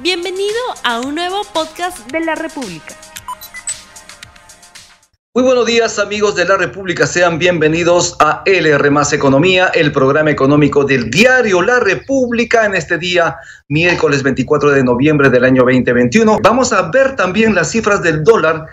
Bienvenido a un nuevo podcast de la República. Muy buenos días amigos de la República, sean bienvenidos a LR Más Economía, el programa económico del diario La República en este día, miércoles 24 de noviembre del año 2021. Vamos a ver también las cifras del dólar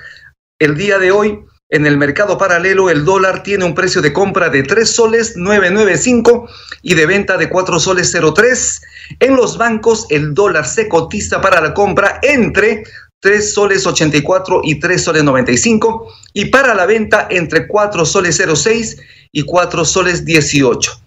el día de hoy. En el mercado paralelo, el dólar tiene un precio de compra de 3 soles 995 y de venta de 4 soles 03. En los bancos, el dólar se cotiza para la compra entre 3 soles 84 y 3 soles 95 y para la venta entre 4 soles 06 y 4 soles 18.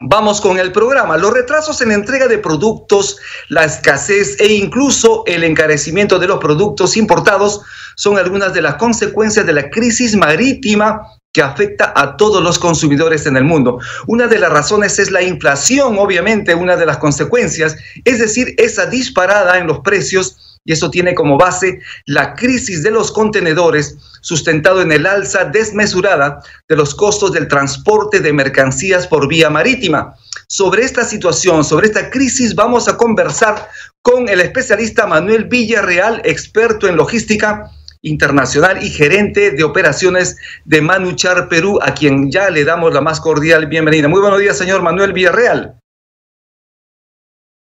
Vamos con el programa. Los retrasos en la entrega de productos, la escasez e incluso el encarecimiento de los productos importados son algunas de las consecuencias de la crisis marítima que afecta a todos los consumidores en el mundo. Una de las razones es la inflación, obviamente, una de las consecuencias, es decir, esa disparada en los precios y eso tiene como base la crisis de los contenedores sustentado en el alza desmesurada de los costos del transporte de mercancías por vía marítima. Sobre esta situación, sobre esta crisis, vamos a conversar con el especialista Manuel Villarreal, experto en logística internacional y gerente de operaciones de Manuchar Perú, a quien ya le damos la más cordial bienvenida. Muy buenos días, señor Manuel Villarreal.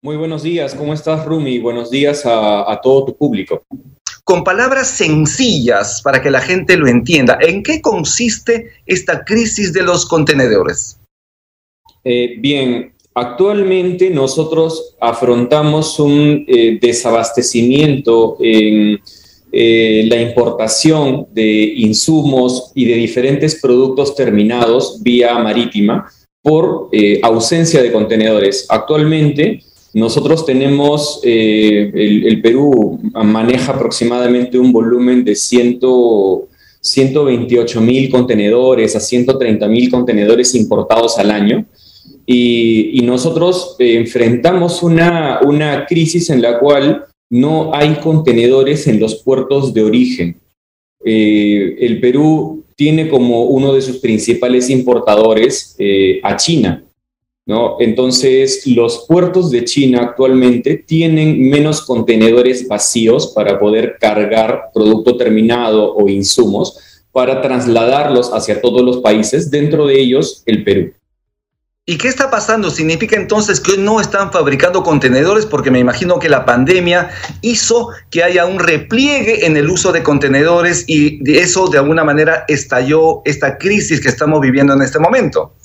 Muy buenos días, ¿cómo estás, Rumi? Buenos días a, todo tu público. Con palabras sencillas para que la gente lo entienda, ¿en qué consiste esta crisis de los contenedores? Eh, bien, actualmente nosotros afrontamos un eh, desabastecimiento en eh, la importación de insumos y de diferentes productos terminados vía marítima por ausencia de contenedores. Actualmente, nosotros tenemos, eh, el, Perú maneja aproximadamente un volumen de 128 mil contenedores a 130 mil contenedores importados al año. Y, nosotros eh, enfrentamos una, una crisis en la cual no hay contenedores en los puertos de origen. Eh, el Perú tiene como uno de sus principales importadores a China. Entonces, los puertos de China actualmente tienen menos contenedores vacíos para poder cargar producto terminado o insumos para trasladarlos hacia todos los países, dentro de ellos el Perú. ¿Y qué está pasando? ¿Significa entonces que no están fabricando contenedores? Porque me imagino que la pandemia hizo que haya un repliegue en el uso de contenedores y eso de alguna manera estalló esta crisis que estamos viviendo en este momento.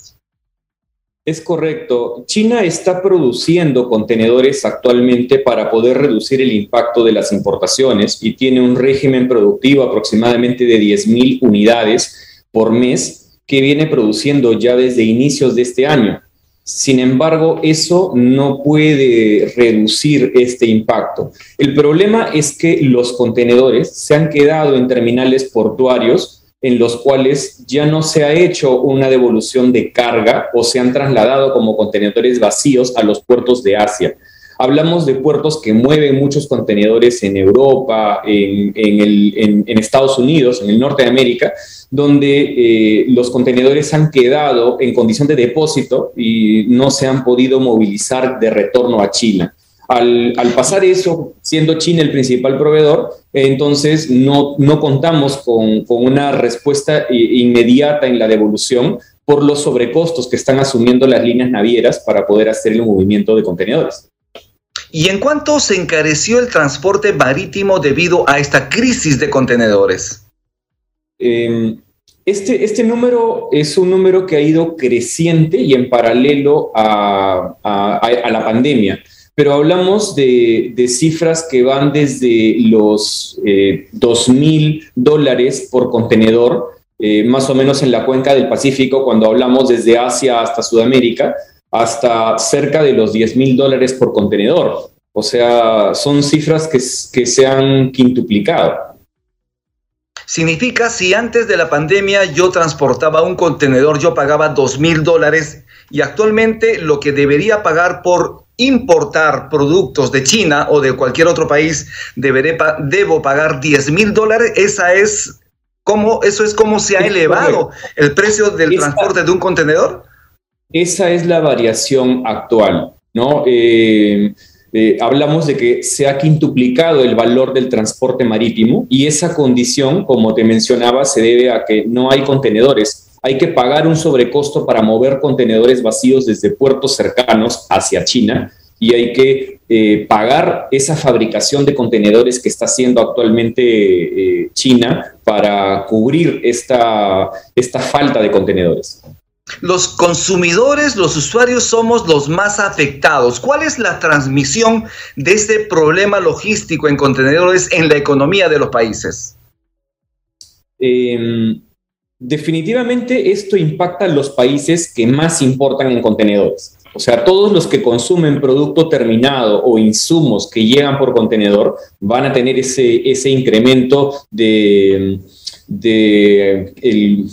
Es correcto. China está produciendo contenedores actualmente para poder reducir el impacto de las importaciones y tiene un régimen productivo aproximadamente de 10.000 unidades por mes que viene produciendo ya desde inicios de este año. Sin embargo, eso no puede reducir este impacto. El problema es que los contenedores se han quedado en terminales portuarios en los cuales ya no se ha hecho una devolución de carga o se han trasladado como contenedores vacíos a los puertos de Asia. Hablamos de puertos que mueven muchos contenedores en Europa, en, Estados Unidos, en el norte de América, donde eh, los contenedores han quedado en condición de depósito y no se han podido movilizar de retorno a China. Al, pasar eso, siendo China el principal proveedor, entonces no, no contamos con, con, una respuesta inmediata en la devolución por los sobrecostos que están asumiendo las líneas navieras para poder hacer el movimiento de contenedores. ¿Y en cuánto se encareció el transporte marítimo debido a esta crisis de contenedores? Em, este, este número es un número que ha ido creciente y en paralelo a, a, a la pandemia pero hablamos de, cifras que van desde los eh, 2 mil dólares por contenedor, eh, más o menos en la cuenca del Pacífico, cuando hablamos desde Asia hasta Sudamérica, hasta cerca de los 10 mil dólares por contenedor. O sea, son cifras que, que se han quintuplicado. Significa, si antes de la pandemia yo transportaba un contenedor, yo pagaba 2 mil dólares y actualmente lo que debería pagar por importar productos de China o de cualquier otro país, deberé debo pagar 10 mil dólares. Esa es como, eso es como se ha elevado el precio del transporte de un contenedor. Esa es la variación actual, ¿no? Eh, eh, hablamos de que se ha quintuplicado el valor del transporte marítimo y esa condición, como te mencionaba, se debe a que no hay contenedores. Hay que pagar un sobrecosto para mover contenedores vacíos desde puertos cercanos hacia China y hay que eh, pagar esa fabricación de contenedores que está haciendo actualmente eh, China para cubrir esta, esta falta de contenedores. Los consumidores, los usuarios somos los más afectados. ¿Cuál es la transmisión de este problema logístico en contenedores en la economía de los países? Em, definitivamente esto impacta a los países que más importan en contenedores. O sea, todos los que consumen producto terminado o insumos que llegan por contenedor van a tener ese, ese incremento de, de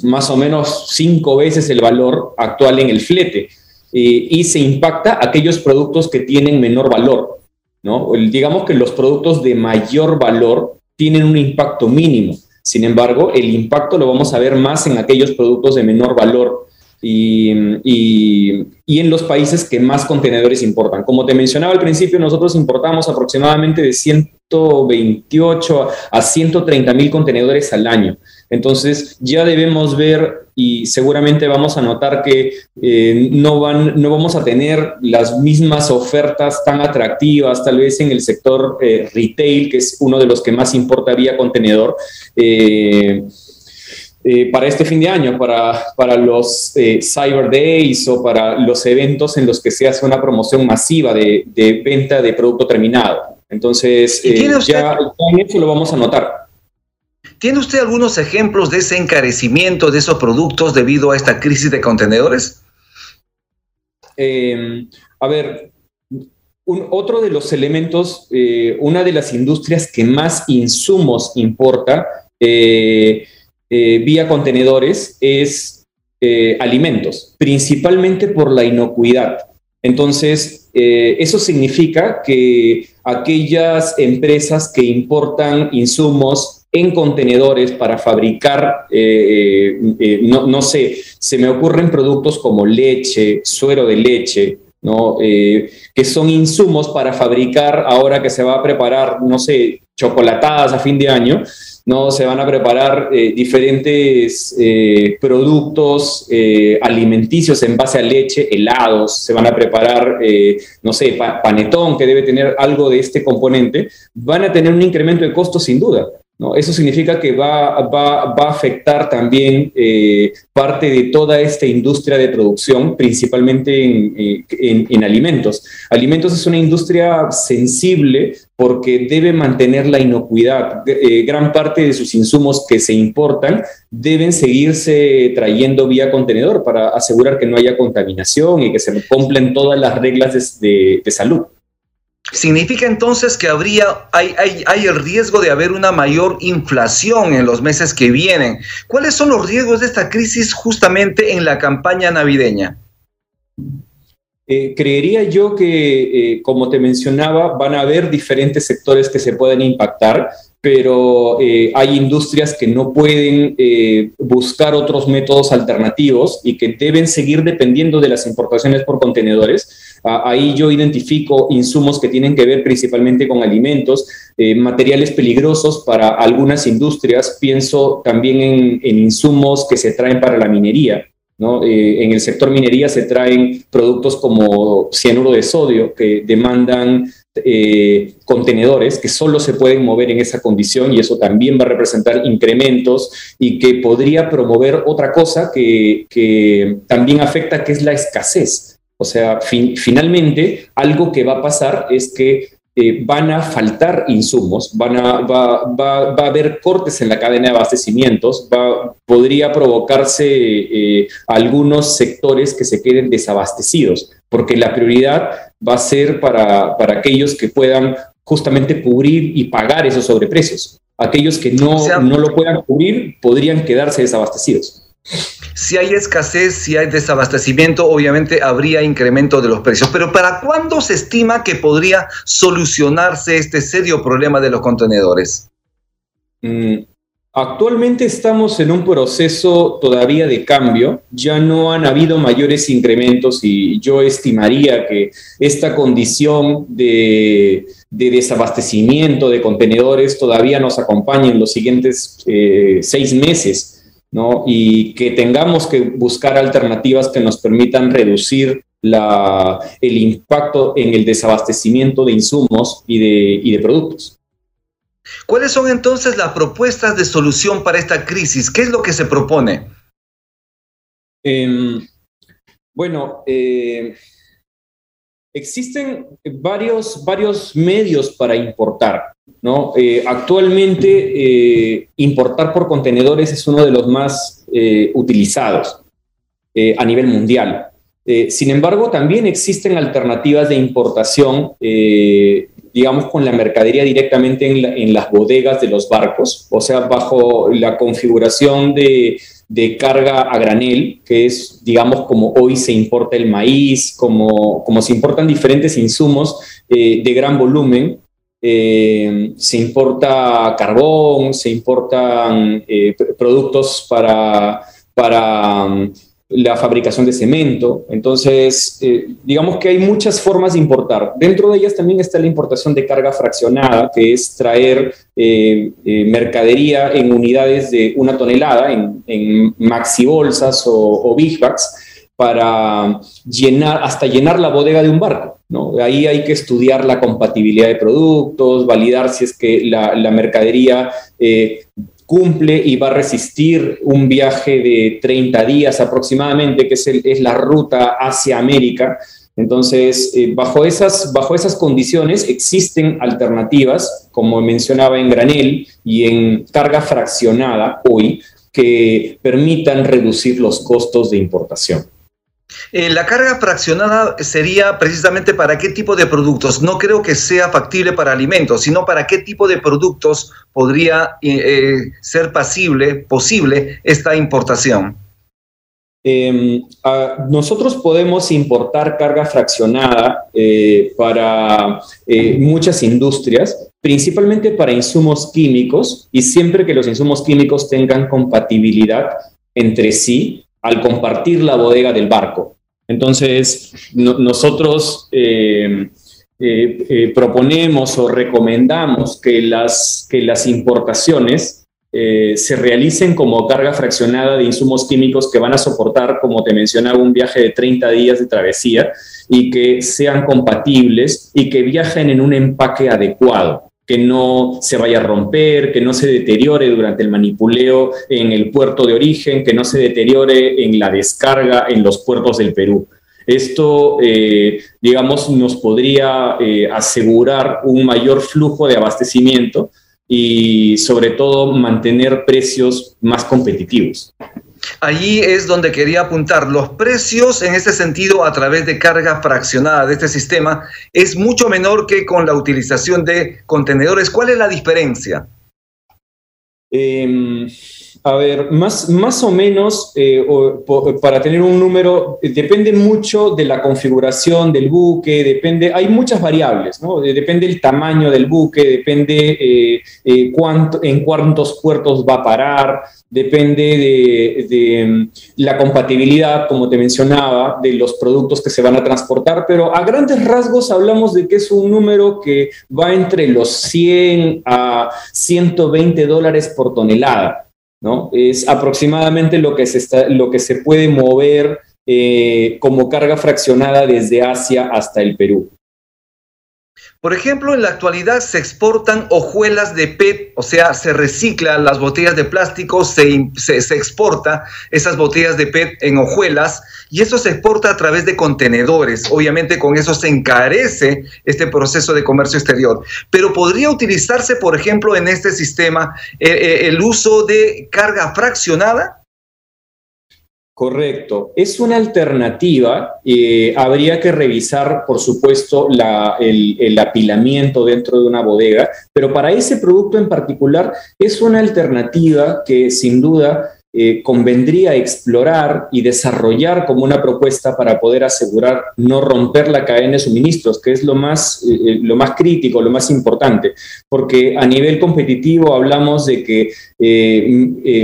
más o menos cinco veces el valor actual en el flete. y se impacta aquellos productos que tienen menor valor. ¿no? digamos que los productos de mayor valor tienen un impacto mínimo. Sin embargo, el impacto lo vamos a ver más en aquellos productos de menor valor y, y, en los países que más contenedores importan. Como te mencionaba al principio, nosotros importamos aproximadamente de 128 a 130 mil contenedores al año. Entonces ya debemos ver y seguramente vamos a notar que eh, no, van, no vamos a tener las mismas ofertas tan atractivas, tal vez en el sector eh, retail, que es uno de los que más importa vía contenedor. Eh, eh, para este fin de año, para, para los eh, Cyber Days o para los eventos en los que se hace una promoción masiva de, de venta de producto terminado. Entonces, eh, ya, en eso lo vamos a notar. ¿Tiene usted algunos ejemplos de ese encarecimiento de esos productos debido a esta crisis de contenedores? Em, a ver, otro de los elementos, una de las industrias que más insumos importa, eh, eh, vía contenedores es eh, alimentos, principalmente por la inocuidad. Entonces, eh, eso significa que aquellas empresas que importan insumos en contenedores para fabricar, no, no, sé, se me ocurren productos como leche, suero de leche, ¿no? que son insumos para fabricar ahora que se va a preparar, no sé, chocolatadas a fin de año, ¿no? Se van a preparar eh, diferentes eh, productos eh, alimenticios en base a leche, helados, se van a preparar, no sé, panetón, que debe tener algo de este componente, van a tener un incremento de costos sin duda. ¿No? Eso significa que va, va, va a afectar también parte de toda esta industria de producción, principalmente en, en, en alimentos. Alimentos es una industria sensible porque debe mantener la inocuidad. Eh, gran parte de sus insumos que se importan deben seguirse trayendo vía contenedor para asegurar que no haya contaminación y que se cumplen todas las reglas de, salud. ¿Significa entonces que habría, hay, el riesgo de haber una mayor inflación en los meses que vienen? ¿Cuáles son los riesgos de esta crisis justamente en la campaña navideña? Eh, creería yo que, eh, como te mencionaba, van a haber diferentes sectores que se pueden impactar, pero eh, hay industrias que no pueden buscar otros métodos alternativos y que deben seguir dependiendo de las importaciones por contenedores. Ah, ahí yo identifico insumos que tienen que ver principalmente con alimentos, materiales peligrosos para algunas industrias. Pienso también en insumos que se traen para la minería. Eh, en el sector minería se traen productos como cianuro de sodio que demandan eh, contenedores que solo se pueden mover en esa condición y eso también va a representar incrementos y que podría promover otra cosa que, también afecta, que es la escasez. O sea, finalmente, algo que va a pasar es que eh, van a faltar insumos, van a, va, va, va, a haber cortes en la cadena de abastecimientos, va, podría provocarse eh, algunos sectores que se queden desabastecidos, porque la prioridad va a ser para, para aquellos que puedan justamente cubrir y pagar esos sobreprecios. Aquellos que no, no lo puedan cubrir podrían quedarse desabastecidos. Si hay escasez, si hay desabastecimiento, obviamente habría incremento de los precios. Pero ¿para cuándo se estima que podría solucionarse este serio problema de los contenedores? Mm, Actualmente estamos en un proceso todavía de cambio, ya no han habido mayores incrementos y yo estimaría que esta condición de, desabastecimiento de contenedores todavía nos acompañe en los siguientes eh, seis meses, ¿no? Y que tengamos que buscar alternativas que nos permitan reducir la, el impacto en el desabastecimiento de insumos y de, y de productos. ¿Cuáles son entonces las propuestas de solución para esta crisis? ¿Qué es lo que se propone? Em, bueno, eh, existen varios, varios medios para importar. ¿no? Eh, actualmente, eh, importar por contenedores es uno de los más utilizados a nivel mundial. sin embargo, también existen alternativas de importación digamos, con la mercadería directamente en, las bodegas de los barcos, o sea, bajo la configuración de, carga a granel, que es, digamos, como hoy se importa el maíz, como, como se importan diferentes insumos eh, de gran volumen. Eh, se importa carbón, se importan eh, productos para, para la fabricación de cemento. Entonces, eh, digamos que hay muchas formas de importar. Dentro de ellas también está la importación de carga fraccionada, que es traer eh, eh, mercadería en unidades de una tonelada, en, maxi bolsas o, big bags, para llenar, hasta llenar la bodega de un barco. ¿no? Ahí hay que estudiar la compatibilidad de productos, validar si es que la mercadería cumple y va a resistir un viaje de 30 días aproximadamente, que es, la ruta hacia América. Entonces, eh, bajo, esas, bajo esas condiciones existen alternativas, como mencionaba en granel y en carga fraccionada hoy, que permitan reducir los costos de importación. Eh, la carga fraccionada sería precisamente para qué tipo de productos. No creo que sea factible para alimentos, sino para qué tipo de productos podría eh, eh, ser pasible, posible esta importación. Em, nosotros podemos importar carga fraccionada para muchas industrias, principalmente para insumos químicos, y siempre que los insumos químicos tengan compatibilidad entre sí, al compartir la bodega del barco. Entonces, nosotros eh, eh, eh, proponemos o recomendamos que las, que las importaciones se realicen como carga fraccionada de insumos químicos que van a soportar, como te mencionaba, un viaje de 30 días de travesía y que sean compatibles y que viajen en un empaque adecuado que no se vaya a romper, que no se deteriore durante el manipuleo en el puerto de origen, que no se deteriore en la descarga en los puertos del Perú. Esto, eh, digamos, nos podría eh, asegurar un mayor flujo de abastecimiento y sobre todo mantener precios más competitivos. Allí es donde quería apuntar. Los precios en este sentido a través de carga fraccionada de este sistema es mucho menor que con la utilización de contenedores. ¿Cuál es la diferencia? Em, a ver, más, más o menos, eh, para tener un número, depende mucho de la configuración del buque, depende, hay muchas variables, ¿no? Depende el tamaño del buque, depende eh, eh, cuánto, en cuántos puertos va a parar, depende de, de, mm, la compatibilidad, como te mencionaba, de los productos que se van a transportar, pero a grandes rasgos hablamos de que es un número que va entre los 100 a 120 dólares por tonelada. ¿No? Es aproximadamente lo que se, está, lo que se puede mover eh, como carga fraccionada desde Asia hasta el Perú. Por ejemplo, en la actualidad se exportan hojuelas de PET, o sea, se reciclan las botellas de plástico, se, se, exporta esas botellas de PET en hojuelas y eso se exporta a través de contenedores. Obviamente con eso se encarece este proceso de comercio exterior. Pero podría utilizarse, por ejemplo, en este sistema eh, eh, el uso de carga fraccionada. Correcto. Es una alternativa. Eh, habría que revisar, por supuesto, el, apilamiento dentro de una bodega, pero para ese producto en particular es una alternativa que sin duda eh, convendría explorar y desarrollar como una propuesta para poder asegurar no romper la cadena de suministros, que es lo más, eh, eh, lo más crítico, lo más importante, porque a nivel competitivo hablamos de que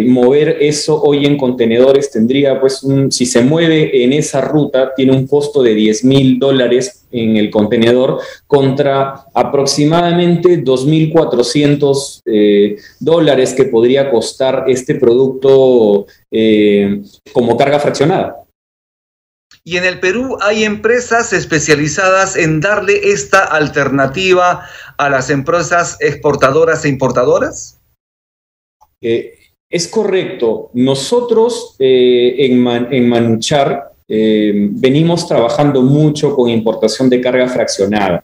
mover eso hoy en contenedores tendría, pues, si se mueve en esa ruta, tiene un costo de 10 mil dólares en el contenedor contra aproximadamente 2.400 eh, dólares que podría costar este producto eh, como carga fraccionada. Y en el Perú hay empresas especializadas en darle esta alternativa a las empresas exportadoras e importadoras. Eh, es correcto. Nosotros en, en Manuchar eh, venimos trabajando mucho con importación de carga fraccionada.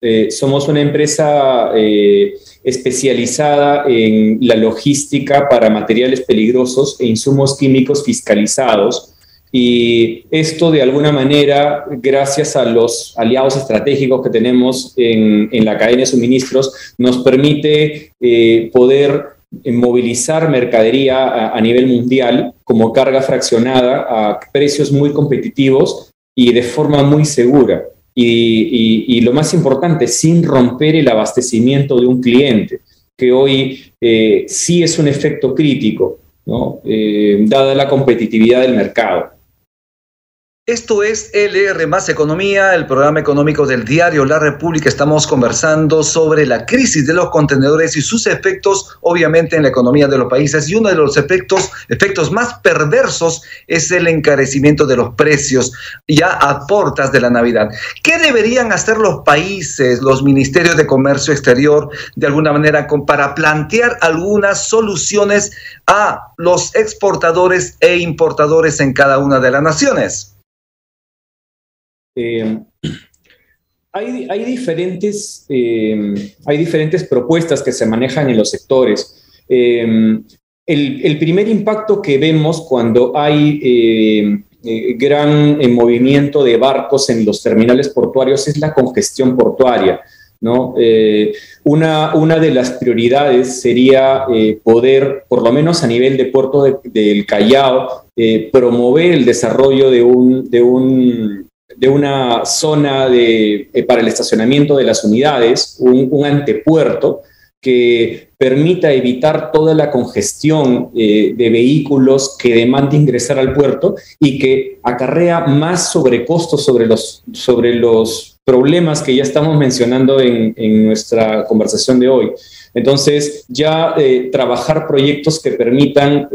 Eh, somos una empresa eh, especializada en la logística para materiales peligrosos e insumos químicos fiscalizados. Y esto de alguna manera, gracias a los aliados estratégicos que tenemos en, en la cadena de suministros, nos permite poder movilizar mercadería a, nivel mundial como carga fraccionada a precios muy competitivos y de forma muy segura. Y, lo más importante, sin romper el abastecimiento de un cliente, que hoy eh, sí es un efecto crítico, eh, dada la competitividad del mercado. Esto es LR Más Economía, el programa económico del diario La República. Estamos conversando sobre la crisis de los contenedores y sus efectos, obviamente, en la economía de los países. Y uno de los efectos, efectos más perversos es el encarecimiento de los precios ya a portas de la Navidad. ¿Qué deberían hacer los países, los ministerios de comercio exterior, de alguna manera, para plantear algunas soluciones a los exportadores e importadores en cada una de las naciones? Eh, hay, diferentes, eh, hay diferentes propuestas que se manejan en los sectores. Eh, el, primer impacto que vemos cuando hay gran movimiento de barcos en los terminales portuarios es la congestión portuaria. ¿no? una, una, de las prioridades sería poder, por lo menos a nivel de puerto del Callao, promover el desarrollo de un, de un de una zona de, eh, para el estacionamiento de las unidades, un, antepuerto que permita evitar toda la congestión eh, de vehículos que demanda ingresar al puerto y que acarrea más sobrecostos sobre los, sobre los problemas que ya estamos mencionando en, en nuestra conversación de hoy. Entonces, ya eh, trabajar proyectos que permitan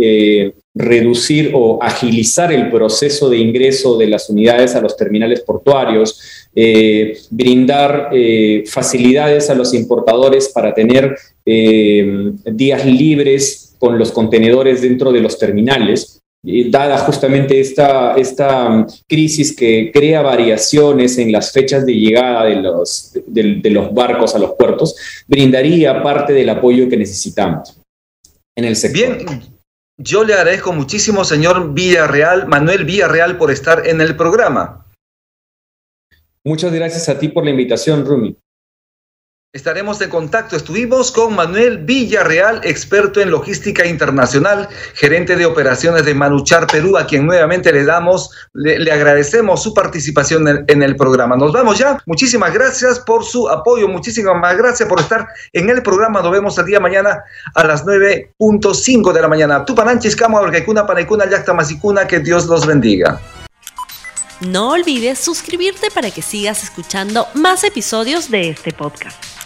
reducir o agilizar el proceso de ingreso de las unidades a los terminales portuarios, eh, brindar facilidades a los importadores para tener días libres con los contenedores dentro de los terminales dada justamente esta, esta um, crisis que crea variaciones en las fechas de llegada de los, de, los barcos a los puertos, brindaría parte del apoyo que necesitamos en el sector. Bien, yo le agradezco muchísimo, señor Villarreal, Manuel Villarreal, por estar en el programa. Muchas gracias a ti por la invitación, Rumi. Estaremos en contacto. Estuvimos con Manuel Villarreal, experto en logística internacional, gerente de operaciones de Manuchar Perú, a quien nuevamente le damos, le, agradecemos su participación en, el programa. Nos vamos ya. Muchísimas gracias por su apoyo, muchísimas gracias por estar en el programa. Nos vemos el día mañana a las 9.5 de la mañana. Tupananchis, Camo, Panecuna, Yacta, Masicuna, que Dios los bendiga. No olvides suscribirte para que sigas escuchando más episodios de este podcast.